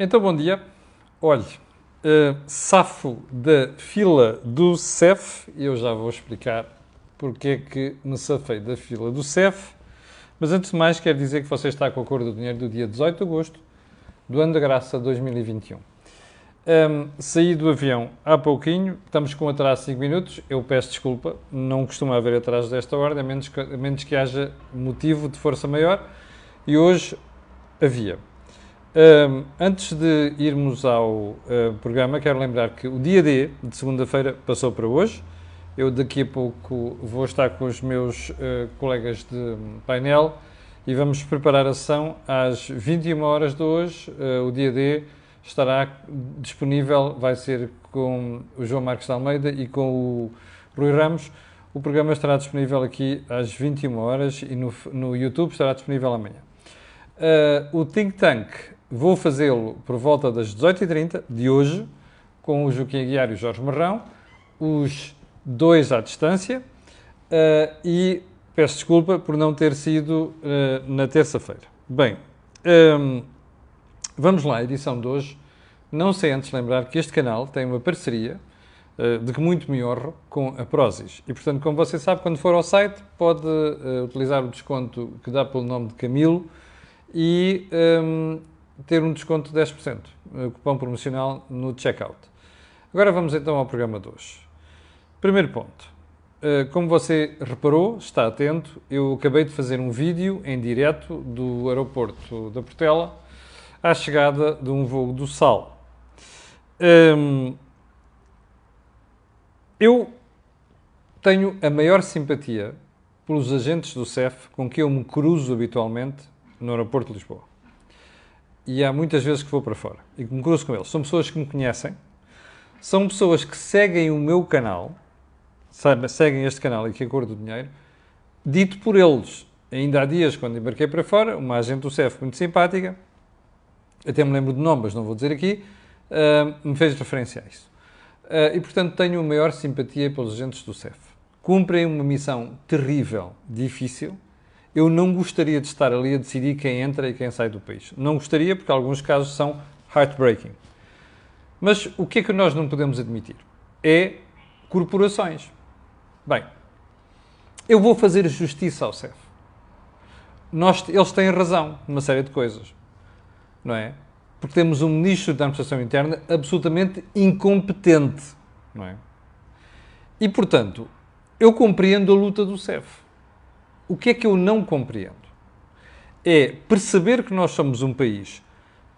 Então, bom dia. Olhe, uh, safo da fila do CEF, eu já vou explicar porque é que me safei da fila do CEF. Mas antes de mais, quero dizer que você está com a cor do dinheiro do dia 18 de agosto do ano da graça 2021. Um, saí do avião há pouquinho, estamos com atraso de 5 minutos. Eu peço desculpa, não costuma haver atraso desta ordem, a menos que, a menos que haja motivo de força maior. E hoje havia. Um, antes de irmos ao uh, programa, quero lembrar que o dia D de segunda-feira passou para hoje. Eu daqui a pouco vou estar com os meus uh, colegas de painel e vamos preparar a sessão às 21 horas de hoje. Uh, o dia D estará disponível, vai ser com o João Marcos de Almeida e com o Rui Ramos. O programa estará disponível aqui às 21 horas e no, no YouTube estará disponível amanhã. Uh, o Think Tank Vou fazê-lo por volta das 18h30 de hoje, com o Joaquim Aguiar e o Jorge Marrão, os dois à distância, uh, e peço desculpa por não ter sido uh, na terça-feira. Bem, um, ehm, vamos lá, edição de hoje. Não sei antes lembrar que este canal tem uma parceria uh, de que muito me honro com a Prozis. E, portanto, como você sabe, quando for ao site, pode utilizar o desconto que dá pelo nome de Camilo e um, ehm, ter um desconto de 10%, eh, cupom promocional no checkout. Agora vamos então ao programa de hoje. Primeiro ponto. Eh, como você reparou, está atento, eu acabei de fazer um vídeo em direto do aeroporto da Portela à chegada de um voo do Sal. Ehm, eu tenho a maior simpatia pelos agentes do CEF com que eu me cruzo habitualmente no aeroporto de Lisboa e há muitas vezes que vou para fora e que me cruzo com eles. São pessoas que me conhecem, são pessoas que seguem o meu canal, seguem este canal aqui, a Cor do Dinheiro, dito por eles. Ainda há dias, quando embarquei para fora, uma agente do CEF muito simpática, até me lembro de nome, mas não vou dizer aqui, uh, me fez referência a isso. Uh, e, portanto, tenho a maior simpatia pelos agentes do CEF. Cumprem uma missão terrível, difícil, eu não gostaria de estar ali a decidir quem entra e quem sai do país. Não gostaria, porque alguns casos são heartbreaking. Mas o que é que nós não podemos admitir? É corporações. Bem, eu vou fazer justiça ao CEF. Nós, eles têm razão numa série de coisas, não é? Porque temos um ministro da Administração Interna absolutamente incompetente, não é? E, portanto, eu compreendo a luta do CEF o que é que eu não compreendo? É perceber que nós somos um país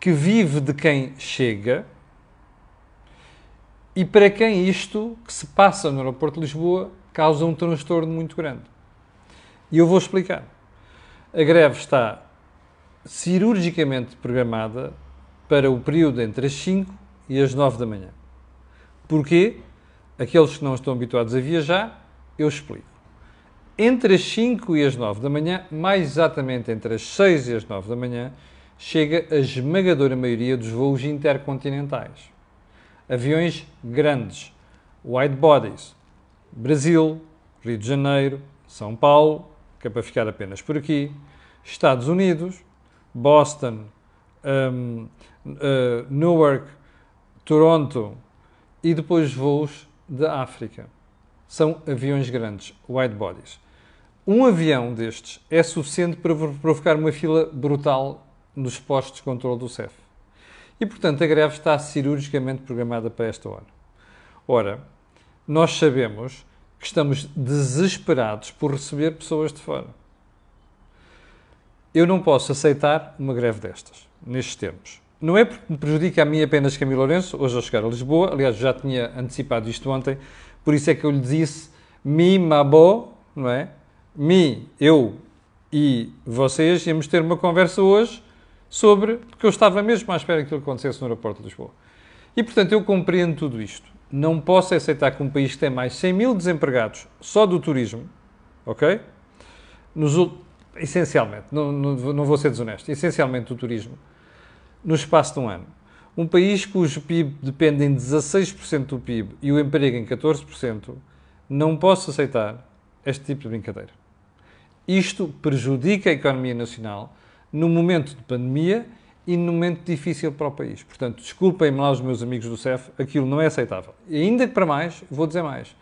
que vive de quem chega e para quem isto que se passa no aeroporto de Lisboa causa um transtorno muito grande. E eu vou explicar. A greve está cirurgicamente programada para o período entre as 5 e as 9 da manhã. Porquê? Aqueles que não estão habituados a viajar, eu explico entre as 5 e as 9 da manhã, mais exatamente entre as 6 e as 9 da manhã, chega a esmagadora maioria dos voos intercontinentais. Aviões grandes, wide bodies, Brasil, Rio de Janeiro, São Paulo, que é para ficar apenas por aqui, Estados Unidos, Boston, um, uh, Newark, Toronto e depois voos da África. São aviões grandes, wide bodies. Um avião destes é suficiente para provocar uma fila brutal nos postos de controle do CEF. E, portanto, a greve está cirurgicamente programada para esta hora. Ora, nós sabemos que estamos desesperados por receber pessoas de fora. Eu não posso aceitar uma greve destas, nestes termos. Não é porque me prejudica a mim apenas Camilo Lourenço, hoje ao chegar a Lisboa, aliás, já tinha antecipado isto ontem, por isso é que eu lhe disse mi, mabo, não é? Mim, eu e vocês íamos ter uma conversa hoje sobre, porque eu estava mesmo à espera que aquilo acontecesse no aeroporto de Lisboa. E, portanto, eu compreendo tudo isto. Não posso aceitar que um país que tem mais 100 mil desempregados só do turismo, ok? Nos, essencialmente, não, não, não vou ser desonesto, essencialmente do turismo, no espaço de um ano. Um país cujo PIB depende em 16% do PIB e o emprego em 14%, não posso aceitar este tipo de brincadeira. Isto prejudica a economia nacional no momento de pandemia enormemente difícil para o país. Portanto, desculpem-me lá os meus amigos do CEF, aquilo não é aceitável. E ainda que para mais, vou dizer mais.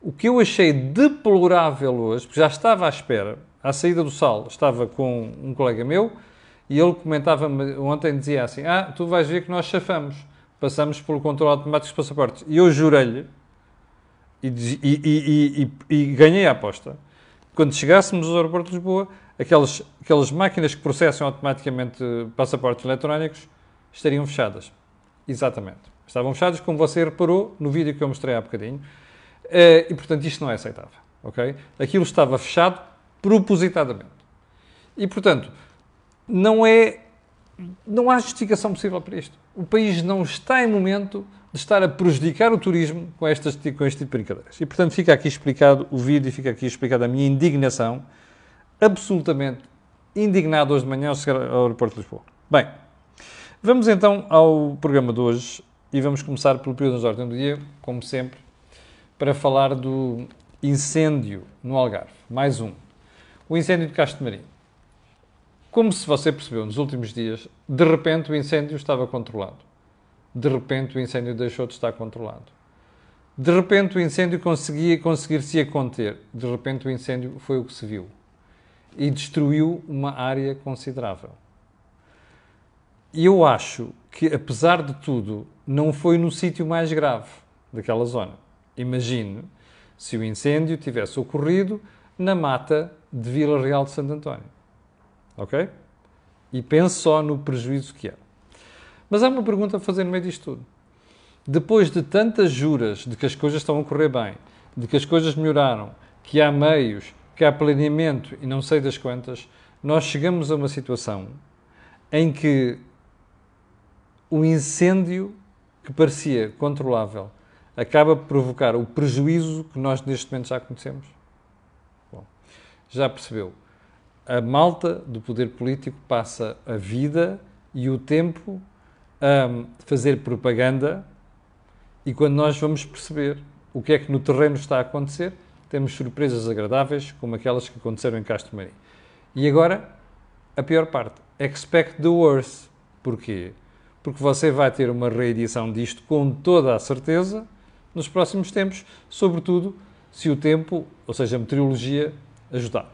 O que eu achei deplorável hoje, porque já estava à espera, à saída do sal, estava com um colega meu e ele comentava ontem, dizia assim, ah, tu vais ver que nós chafamos, passamos pelo controle automático dos passaportes. E eu jurei-lhe, e, e, e, e, ganhei a aposta, quando chegássemos ao aeroporto de Lisboa, aquelas, aquelas máquinas que processam automaticamente passaportes eletrónicos estariam fechadas. Exatamente. Estavam fechadas, como você reparou no vídeo que eu mostrei há bocadinho. Eh, e, portanto, isto não é aceitável. ok? Aquilo estava fechado propositadamente. E, portanto, não é... Não há justificação possível para isto. O país não está em momento de estar a prejudicar o turismo com, estas, com este tipo de brincadeiras. E, portanto, fica aqui explicado o vídeo e fica aqui explicada a minha indignação absolutamente indignado hoje de manhã ao chegar ao aeroporto de Lisboa. Bem, vamos então ao programa de hoje e vamos começar pelo período de ordem do dia, como sempre, para falar do incêndio no Algarve. Mais um. O incêndio de Castro Marim. Como se você percebeu nos últimos dias, de repente o incêndio estava controlado. De repente o incêndio deixou de estar controlado. De repente o incêndio conseguia conseguir-se conter. De repente o incêndio foi o que se viu e destruiu uma área considerável. E eu acho que, apesar de tudo, não foi no sítio mais grave daquela zona. Imagine se o incêndio tivesse ocorrido na mata de Vila Real de Santo António. Ok? E pense só no prejuízo que é. Mas há uma pergunta a fazer no meio disto tudo. Depois de tantas juras de que as coisas estão a correr bem, de que as coisas melhoraram, que há meios, que há planeamento e não sei das quantas, nós chegamos a uma situação em que o incêndio que parecia controlável acaba por provocar o prejuízo que nós neste momento já conhecemos? Bom, já percebeu. A malta do poder político passa a vida e o tempo a fazer propaganda e quando nós vamos perceber o que é que no terreno está a acontecer, temos surpresas agradáveis, como aquelas que aconteceram em Castro Marim. E agora, a pior parte. Expect the worst. Porquê? Porque você vai ter uma reedição disto com toda a certeza nos próximos tempos, sobretudo se o tempo, ou seja, a meteorologia, ajudar.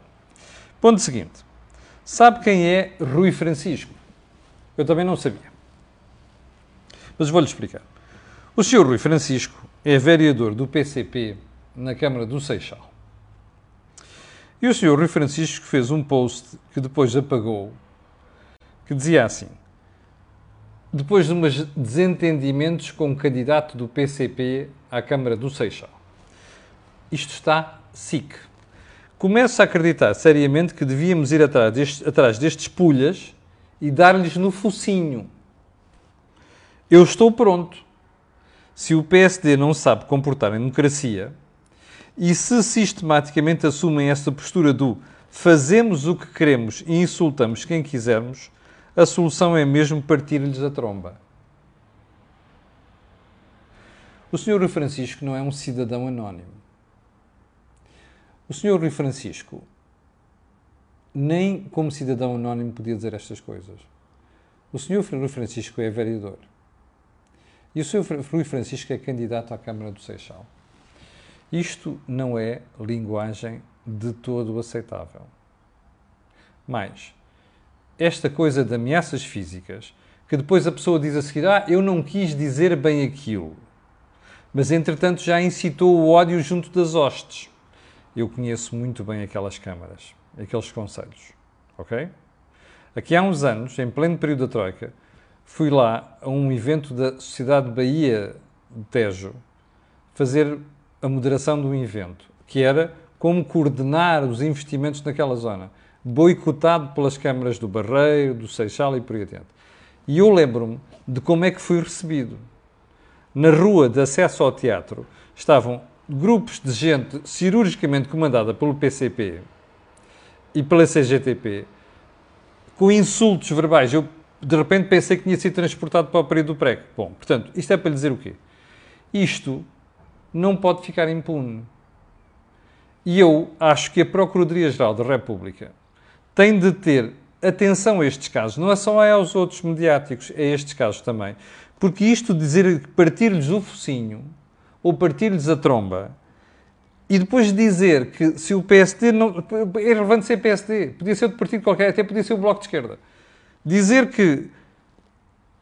Ponto seguinte. Sabe quem é Rui Francisco? Eu também não sabia. Mas vou-lhe explicar. O Sr. Rui Francisco é vereador do PCP na Câmara do Seixal. E o Sr. Rui Francisco fez um post que depois apagou, que dizia assim: depois de uns desentendimentos com o candidato do PCP à Câmara do Seixal. Isto está SIC. Começo a acreditar seriamente que devíamos ir atrás, deste, atrás destes pulhas e dar-lhes no focinho. Eu estou pronto. Se o PSD não sabe comportar em democracia, e se sistematicamente assumem essa postura do fazemos o que queremos e insultamos quem quisermos, a solução é mesmo partir-lhes a tromba. O Sr. Rui Francisco não é um cidadão anónimo. O Sr. Rui Francisco nem como cidadão anónimo podia dizer estas coisas. O Sr. Rui Francisco é vereador. E o Sr. Rui Francisco é candidato à Câmara do Seixal. Isto não é linguagem de todo aceitável. Mais, esta coisa de ameaças físicas, que depois a pessoa diz a seguir: Ah, eu não quis dizer bem aquilo, mas entretanto já incitou o ódio junto das hostes. Eu conheço muito bem aquelas câmaras, aqueles conselhos, ok? Aqui há uns anos, em pleno período da Troika, fui lá a um evento da Sociedade Bahia de Tejo fazer a moderação do evento, que era como coordenar os investimentos naquela zona, boicotado pelas câmaras do Barreiro, do Seixal e por aí adiante. E eu lembro-me de como é que fui recebido. Na rua de acesso ao teatro estavam grupos de gente cirurgicamente comandada pelo PCP e pela CGTP, com insultos verbais. Eu, de repente, pensei que tinha sido transportado para o período do prego. Bom, portanto, isto é para lhe dizer o quê? Isto não pode ficar impune. E eu acho que a Procuradoria-Geral da República tem de ter atenção a estes casos. Não é só aos outros mediáticos, é estes casos também. Porque isto de dizer partir-lhes o focinho ou partir-lhes a tromba e depois dizer que se o PSD não. É relevante ser PSD, podia ser outro partido qualquer, até podia ser o Bloco de Esquerda. Dizer que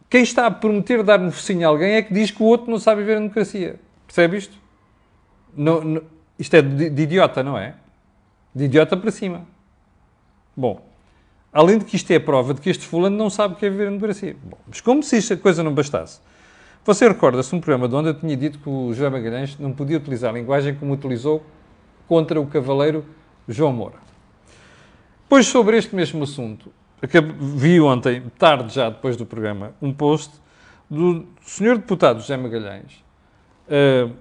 quem está a prometer dar um focinho a alguém é que diz que o outro não sabe viver a democracia. Percebe isto? Isto é de, de idiota, não é? De idiota para cima. Bom, além de que isto é a prova de que este fulano não sabe o que é viver a democracia. Bom, mas como se esta coisa não bastasse. Você recorda-se um programa de onde eu tinha dito que o João Magalhães não podia utilizar a linguagem como utilizou contra o cavaleiro João Moura. Pois sobre este mesmo assunto, vi ontem, tarde já depois do programa, um post do senhor deputado José Magalhães, uh,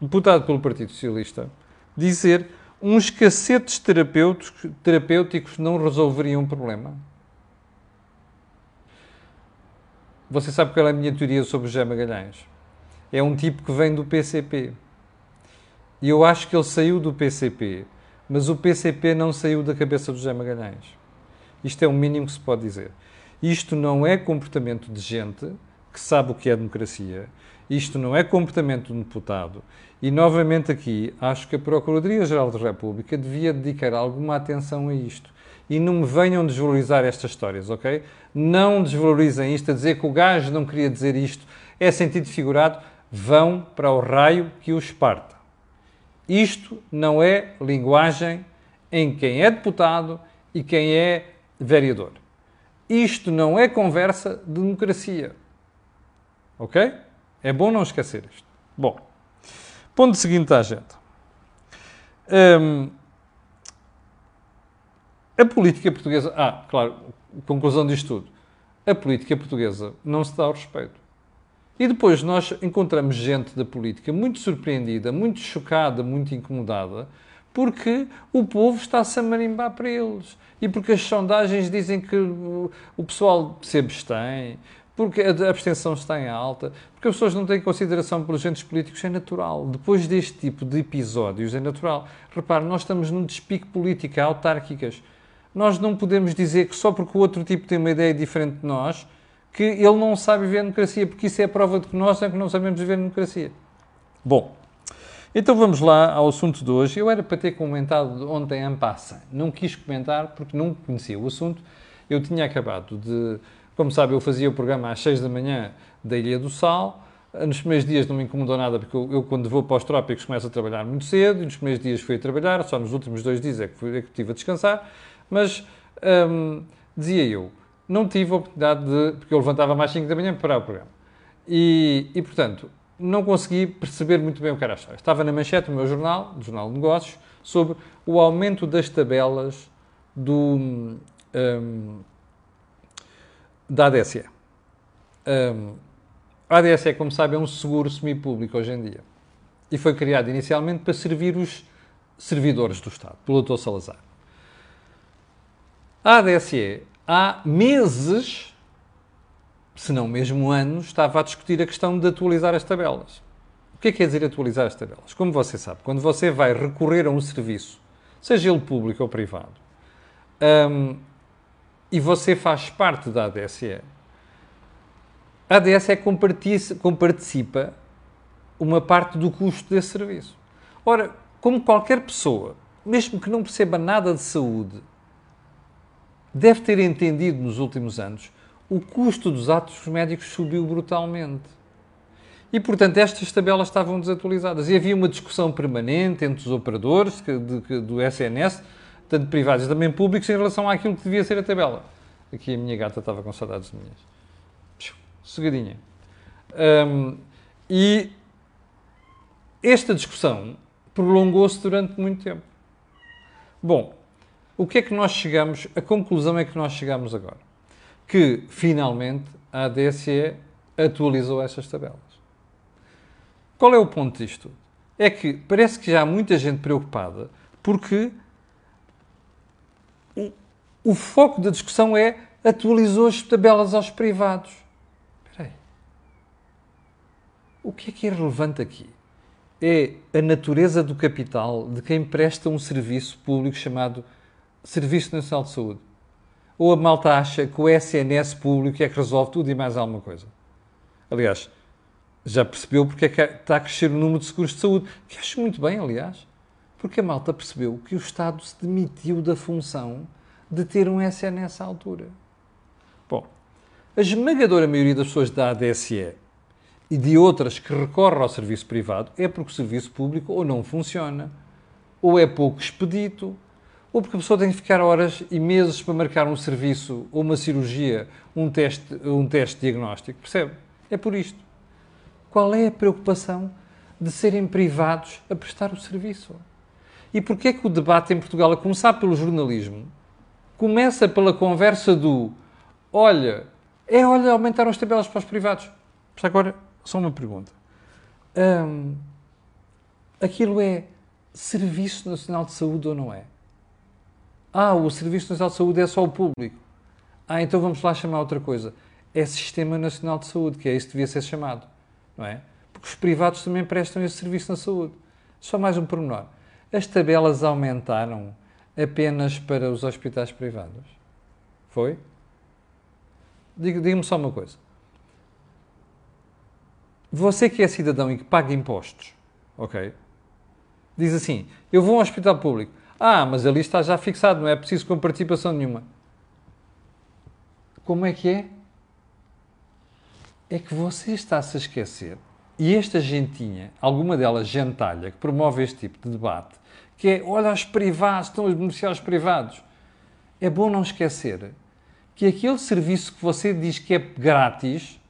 deputado pelo Partido Socialista, dizer uns cacetes terapêuticos, terapêuticos não resolveriam o problema. Você sabe qual é a minha teoria sobre José Magalhães? É um tipo que vem do PCP. E eu acho que ele saiu do PCP, mas o PCP não saiu da cabeça do José Magalhães. Isto é o mínimo que se pode dizer. Isto não é comportamento de gente que sabe o que é democracia. Isto não é comportamento de um deputado. E, novamente, aqui, acho que a Procuradoria-Geral da República devia dedicar alguma atenção a isto e não me venham desvalorizar estas histórias, ok? Não desvalorizem isto a dizer que o gajo não queria dizer isto, é sentido figurado, vão para o raio que os parta. Isto não é linguagem em quem é deputado e quem é vereador. Isto não é conversa de democracia. Ok? É bom não esquecer isto. Bom, ponto seguinte à agenda. Hum, a política portuguesa. Ah, claro, conclusão disto tudo. A política portuguesa não se dá ao respeito. E depois nós encontramos gente da política muito surpreendida, muito chocada, muito incomodada, porque o povo está-se a marimbar para eles. E porque as sondagens dizem que o pessoal se abstém, porque a abstenção está em alta, porque as pessoas não têm consideração pelos agentes políticos, é natural. Depois deste tipo de episódios, é natural. Repare, nós estamos num despique político, autárquicas nós não podemos dizer que só porque o outro tipo tem uma ideia diferente de nós, que ele não sabe viver a democracia, porque isso é a prova de que nós é que não sabemos viver a democracia. Bom, então vamos lá ao assunto de hoje. Eu era para ter comentado ontem em passa, não quis comentar porque não conhecia o assunto. Eu tinha acabado de, como sabe, eu fazia o programa às 6 da manhã da Ilha do Sal. Nos primeiros dias não me incomodou nada, porque eu, eu, quando vou para os trópicos, começo a trabalhar muito cedo, e nos primeiros dias fui a trabalhar, só nos últimos dois dias é que, fui, é que estive a descansar. Mas, hum, dizia eu, não tive a oportunidade de. porque eu levantava mais 5 da manhã para preparar o programa. E, e, portanto, não consegui perceber muito bem o que era a história. Estava na manchete do meu jornal, do Jornal de Negócios, sobre o aumento das tabelas do, um, da ADSE. Um, a ADSE, como sabem, é um seguro semipúblico hoje em dia. E foi criado inicialmente para servir os servidores do Estado, pelo Dr. Salazar. A ADSE, há meses, se não mesmo anos, estava a discutir a questão de atualizar as tabelas. O que é que quer dizer atualizar as tabelas? Como você sabe, quando você vai recorrer a um serviço, seja ele público ou privado, um, e você faz parte da ADSE, a ADSE comparticipa uma parte do custo desse serviço. Ora, como qualquer pessoa, mesmo que não perceba nada de saúde, deve ter entendido nos últimos anos, o custo dos atos médicos subiu brutalmente. E, portanto, estas tabelas estavam desatualizadas. E havia uma discussão permanente entre os operadores de, de, do SNS, tanto privados também públicos, em relação àquilo que devia ser a tabela. Aqui a minha gata estava com saudades minhas. Seguidinha. Um, e esta discussão prolongou-se durante muito tempo. Bom, o que é que nós chegamos, a conclusão é que nós chegamos agora? Que, finalmente, a ADSE atualizou essas tabelas. Qual é o ponto disto? É que parece que já há muita gente preocupada porque o, o foco da discussão é atualizou as tabelas aos privados. Espera aí. O que é que é relevante aqui? É a natureza do capital de quem presta um serviço público chamado Serviço Nacional de Saúde. Ou a malta acha que o SNS público é que resolve tudo e mais alguma coisa? Aliás, já percebeu porque é que está a crescer o número de seguros de saúde. Que acho muito bem, aliás. Porque a malta percebeu que o Estado se demitiu da função de ter um SNS à altura. Bom, a esmagadora maioria das pessoas da ADSE e de outras que recorrem ao serviço privado é porque o serviço público ou não funciona, ou é pouco expedito, ou porque a pessoa tem que ficar horas e meses para marcar um serviço ou uma cirurgia, um teste, um teste diagnóstico. Percebe? É por isto. Qual é a preocupação de serem privados a prestar o serviço? E porquê é que o debate em Portugal, a começar pelo jornalismo, começa pela conversa do olha, é olha, aumentaram as tabelas para os privados. Mas agora, só uma pergunta. Hum, aquilo é Serviço Nacional de Saúde ou não é? Ah, o Serviço Nacional de Saúde é só o público. Ah, então vamos lá chamar outra coisa. É Sistema Nacional de Saúde, que é isso que devia ser chamado. Não é? Porque os privados também prestam esse serviço na saúde. Só mais um pormenor. As tabelas aumentaram apenas para os hospitais privados? Foi? Diga-me só uma coisa. Você que é cidadão e que paga impostos, ok? Diz assim: eu vou a um hospital público. Ah, mas ali está já fixado, não é preciso com participação nenhuma. Como é que é? É que você está-se a esquecer. E esta gentinha, alguma delas gentalha, que promove este tipo de debate, que é, olha, os privados, estão a beneficiar os privados. É bom não esquecer que aquele serviço que você diz que é grátis,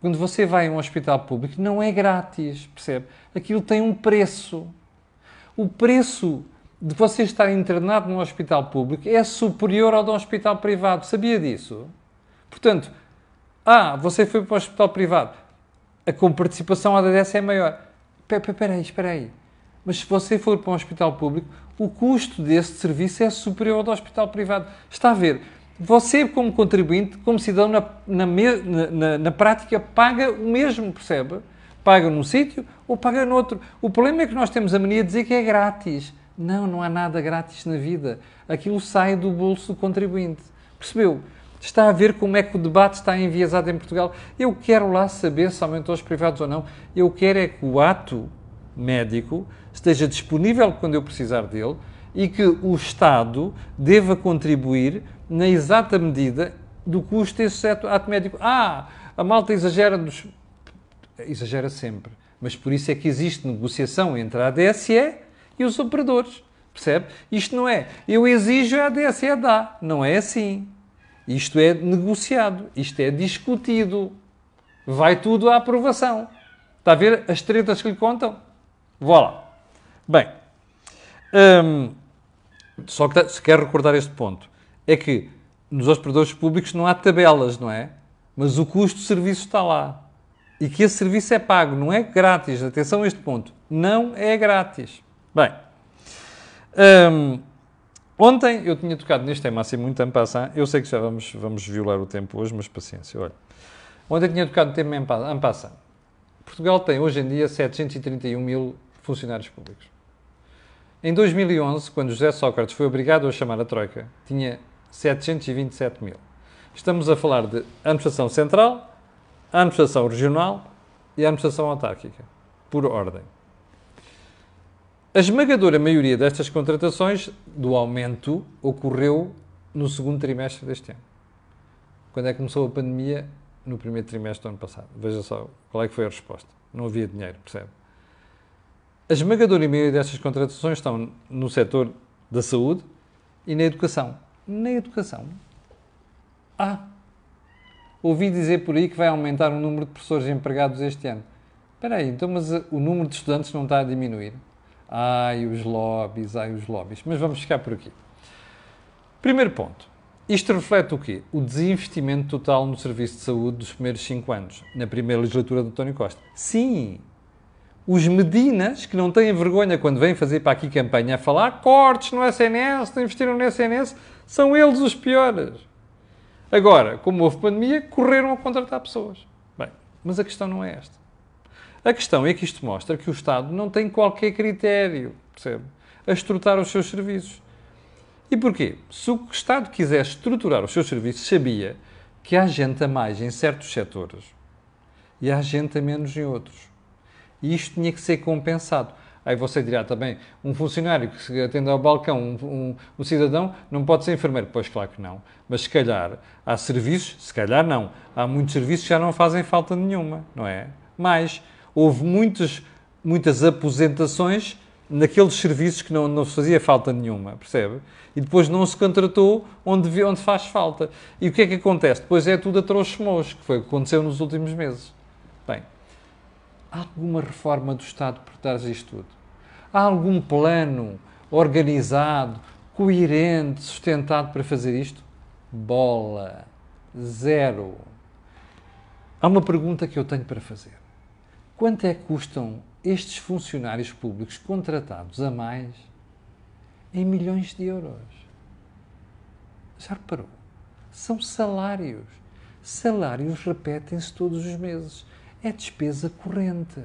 quando você vai a um hospital público, não é grátis, percebe? Aquilo tem um preço. O preço de você estar internado num hospital público é superior ao de um hospital privado. Sabia disso? Portanto, ah, você foi para o hospital privado, a comparticipação ADS é maior. Espera aí, espera aí. Mas se você for para um hospital público, o custo desse serviço é superior ao do hospital privado. Está a ver? Você, como contribuinte, como cidadão, na, na, na, na prática, paga o mesmo, percebe? Paga num sítio ou paga noutro. O problema é que nós temos a mania de dizer que é grátis. Não, não há nada grátis na vida. Aquilo sai do bolso do contribuinte. Percebeu? Está a ver como é que o debate está enviesado em Portugal. Eu quero lá saber se aumentou os privados ou não. Eu quero é que o ato médico esteja disponível quando eu precisar dele e que o Estado deva contribuir na exata medida do custo desse ato médico. Ah, a malta exagera nos... Exagera sempre. Mas por isso é que existe negociação entre a ADSE e os operadores. Percebe? Isto não é eu exijo a ADSE dá. Não é assim. Isto é negociado. Isto é discutido. Vai tudo à aprovação. Está a ver as tretas que lhe contam? Vá lá. Bem, hum, só que se quer recordar este ponto, é que nos operadores públicos não há tabelas, não é? Mas o custo do serviço está lá. E que esse serviço é pago, não é grátis. Atenção a este ponto. Não é grátis. Bem, hum, ontem eu tinha tocado neste tema assim muito ampassant. Eu sei que já vamos, vamos violar o tempo hoje, mas paciência, olha. Ontem tinha tocado no tema ampassant. Portugal tem hoje em dia 731 mil funcionários públicos. Em 2011, quando José Sócrates foi obrigado a chamar a Troika, tinha 727 mil. Estamos a falar de administração central, administração regional e administração autárquica, por ordem. A esmagadora maioria destas contratações do aumento ocorreu no segundo trimestre deste ano. Quando é que começou a pandemia? No primeiro trimestre do ano passado. Veja só qual é que foi a resposta. Não havia dinheiro, percebe? A esmagadora maioria destas contratações estão no setor da saúde e na educação. Na educação. Ah, ouvi dizer por aí que vai aumentar o número de professores empregados este ano. Espera aí, então, mas o número de estudantes não está a diminuir? Ai, os lobbies, ai, os lobbies. Mas vamos ficar por aqui. Primeiro ponto. Isto reflete o quê? O desinvestimento total no serviço de saúde dos primeiros cinco anos, na primeira legislatura de António Costa. Sim, os Medinas, que não têm vergonha quando vêm fazer para aqui campanha a falar cortes no SNS, não investiram no SNS, são eles os piores. Agora, como houve pandemia, correram a contratar pessoas. Bem, mas a questão não é esta. A questão é que isto mostra que o Estado não tem qualquer critério, percebe? A estruturar os seus serviços. E porquê? Se o Estado quisesse estruturar os seus serviços, sabia que há gente a mais em certos setores e há gente a menos em outros. E isto tinha que ser compensado. Aí você dirá também, um funcionário que atende ao balcão, um, um, um, cidadão, não pode ser enfermeiro. Pois claro que não. Mas se calhar há serviços, se calhar não. Há muitos serviços que já não fazem falta nenhuma, não é? Mas houve muitos, muitas aposentações naqueles serviços que não, não fazia falta nenhuma, percebe? E depois não se contratou onde, onde faz falta. E o que é que acontece? Depois é tudo a trouxa que foi o que aconteceu nos últimos meses. Bem, há alguma reforma do Estado por trás disto tudo? Há algum plano organizado, coerente, sustentado para fazer isto? Bola. Zero. Há uma pergunta que eu tenho para fazer. Quanto é que custam estes funcionários públicos contratados a mais em milhões de euros. Já reparou? São salários. Salários repetem-se todos os meses. É despesa corrente.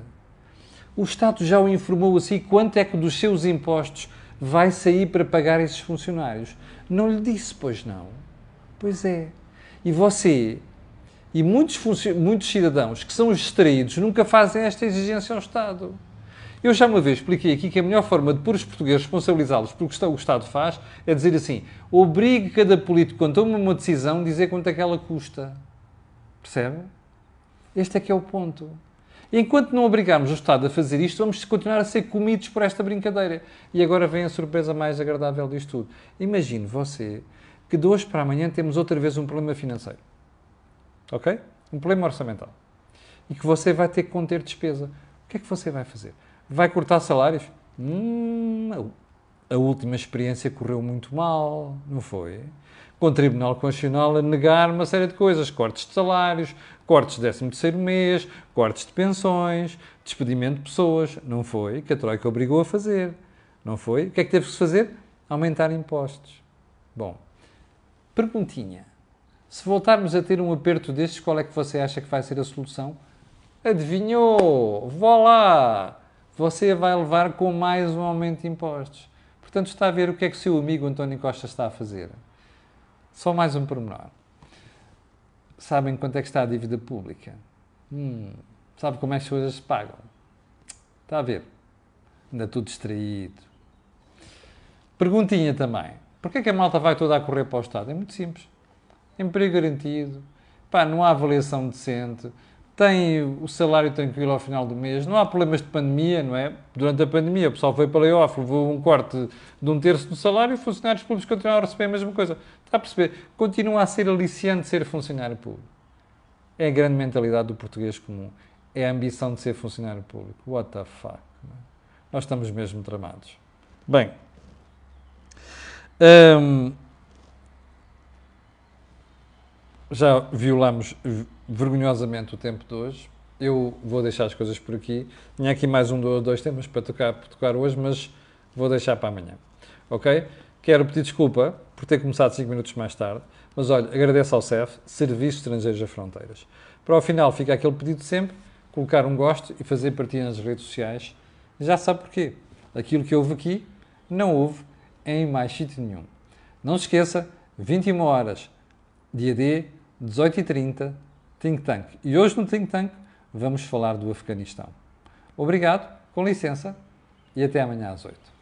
O Estado já o informou assim quanto é que dos seus impostos vai sair para pagar esses funcionários. Não lhe disse, pois não. Pois é. E você e muitos, muitos cidadãos que são distraídos nunca fazem esta exigência ao Estado. Eu já uma vez expliquei aqui que a melhor forma de pôr os portugueses responsabilizá-los pelo que o Estado faz é dizer assim: obrigue cada político, quando toma uma decisão, dizer quanto é que ela custa. Percebe? Este é que é o ponto. Enquanto não obrigarmos o Estado a fazer isto, vamos continuar a ser comidos por esta brincadeira. E agora vem a surpresa mais agradável disto tudo. Imagine você que de hoje para amanhã temos outra vez um problema financeiro. Ok? Um problema orçamental. E que você vai ter que conter despesa. O que é que você vai fazer? Vai cortar salários? Hum, a última experiência correu muito mal, não foi? Com o Tribunal Constitucional a negar uma série de coisas: cortes de salários, cortes de 13 terceiro mês, cortes de pensões, despedimento de pessoas. Não foi? Que a Troika obrigou a fazer. Não foi? O que é que teve que fazer? Aumentar impostos. Bom, perguntinha. Se voltarmos a ter um aperto destes, qual é que você acha que vai ser a solução? Adivinhou! Vá lá! Você vai levar com mais um aumento de impostos. Portanto, está a ver o que é que o seu amigo António Costa está a fazer. Só mais um pormenor. Sabem quanto é que está a dívida pública? Hum, sabe como é que as coisas se pagam? Está a ver? Ainda tudo distraído. Perguntinha também. Porquê é que a malta vai toda a correr para o Estado? É muito simples emprego garantido, pá, não há avaliação decente, tem o salário tranquilo ao final do mês, não há problemas de pandemia, não é? Durante a pandemia o pessoal foi para layoff, levou um corte de um terço do salário e os funcionários públicos continuaram a receber a mesma coisa. Está a perceber? Continua a ser aliciante ser funcionário público. É a grande mentalidade do português comum. É a ambição de ser funcionário público. What the fuck? É? Nós estamos mesmo tramados. Bem. Hum, já violamos vergonhosamente o tempo de hoje. Eu vou deixar as coisas por aqui. Tinha aqui mais um ou dois temas para tocar, para tocar hoje, mas vou deixar para amanhã. Ok? Quero pedir desculpa por ter começado 5 minutos mais tarde, mas olha, agradeço ao CEF, Serviços Estrangeiros das Fronteiras. Para o final fica aquele pedido sempre, colocar um gosto e fazer partilha nas redes sociais. Já sabe porquê. Aquilo que houve aqui, não houve em mais sítio nenhum. Não se esqueça, 21 horas, dia D, 18h30, Think Tank. E hoje no Think Tank vamos falar do Afeganistão. Obrigado, com licença e até amanhã às 8